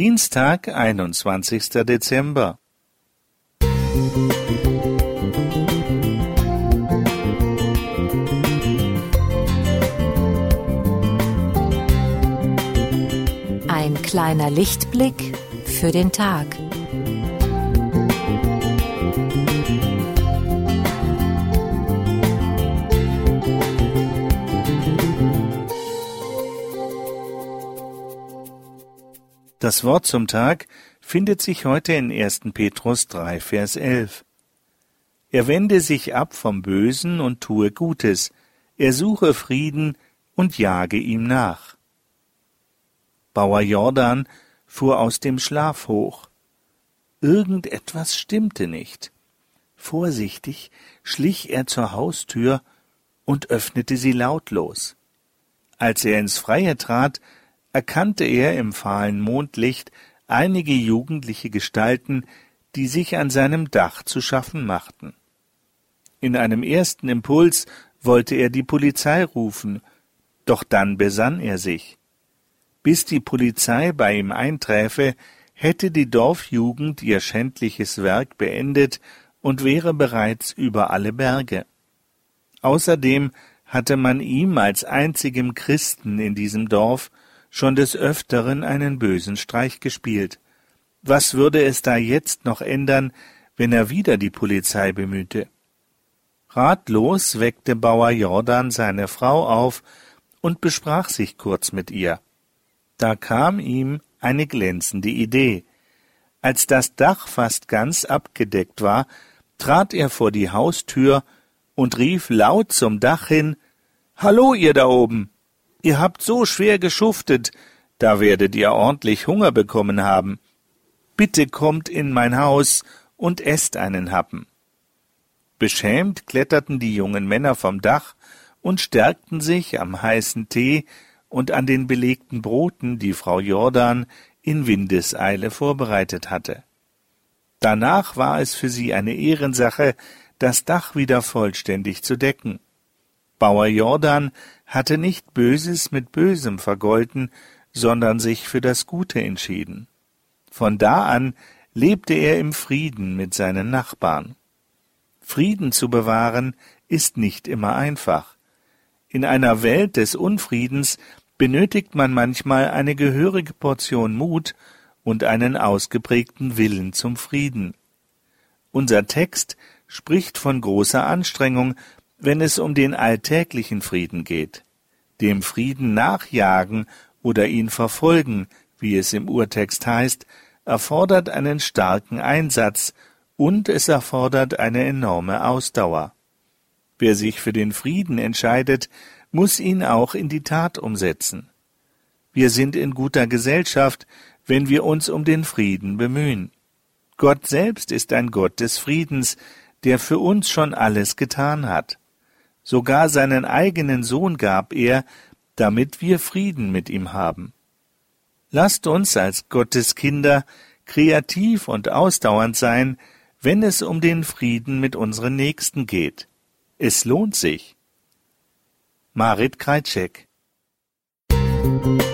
Dienstag, einundzwanzigster Dezember. Ein kleiner Lichtblick für den Tag. Das Wort zum Tag findet sich heute in 1. Petrus 3, Vers 11. Er wende sich ab vom Bösen und tue Gutes, er suche Frieden und jage ihm nach. Bauer Jordan fuhr aus dem Schlaf hoch. Irgendetwas stimmte nicht. Vorsichtig schlich er zur Haustür und öffnete sie lautlos. Als er ins Freie trat, erkannte er im fahlen Mondlicht einige jugendliche Gestalten, die sich an seinem Dach zu schaffen machten. In einem ersten Impuls wollte er die Polizei rufen, doch dann besann er sich. Bis die Polizei bei ihm einträfe, hätte die Dorfjugend ihr schändliches Werk beendet und wäre bereits über alle Berge. Außerdem hatte man ihm als einzigem Christen in diesem Dorf schon des Öfteren einen bösen Streich gespielt. Was würde es da jetzt noch ändern, wenn er wieder die Polizei bemühte? Ratlos weckte Bauer Jordan seine Frau auf und besprach sich kurz mit ihr. Da kam ihm eine glänzende Idee. Als das Dach fast ganz abgedeckt war, trat er vor die Haustür und rief laut zum Dach hin Hallo, ihr da oben. Ihr habt so schwer geschuftet, da werdet ihr ordentlich Hunger bekommen haben. Bitte kommt in mein Haus und esst einen Happen. Beschämt kletterten die jungen Männer vom Dach und stärkten sich am heißen Tee und an den belegten Broten, die Frau Jordan in Windeseile vorbereitet hatte. Danach war es für sie eine Ehrensache, das Dach wieder vollständig zu decken. Bauer Jordan hatte nicht Böses mit Bösem vergolten, sondern sich für das Gute entschieden. Von da an lebte er im Frieden mit seinen Nachbarn. Frieden zu bewahren ist nicht immer einfach. In einer Welt des Unfriedens benötigt man manchmal eine gehörige Portion Mut und einen ausgeprägten Willen zum Frieden. Unser Text spricht von großer Anstrengung, wenn es um den alltäglichen Frieden geht. Dem Frieden nachjagen oder ihn verfolgen, wie es im Urtext heißt, erfordert einen starken Einsatz und es erfordert eine enorme Ausdauer. Wer sich für den Frieden entscheidet, muss ihn auch in die Tat umsetzen. Wir sind in guter Gesellschaft, wenn wir uns um den Frieden bemühen. Gott selbst ist ein Gott des Friedens, der für uns schon alles getan hat. Sogar seinen eigenen Sohn gab er, damit wir Frieden mit ihm haben. Lasst uns als Gottes Kinder kreativ und ausdauernd sein, wenn es um den Frieden mit unseren Nächsten geht. Es lohnt sich. Marit Kreitschek Musik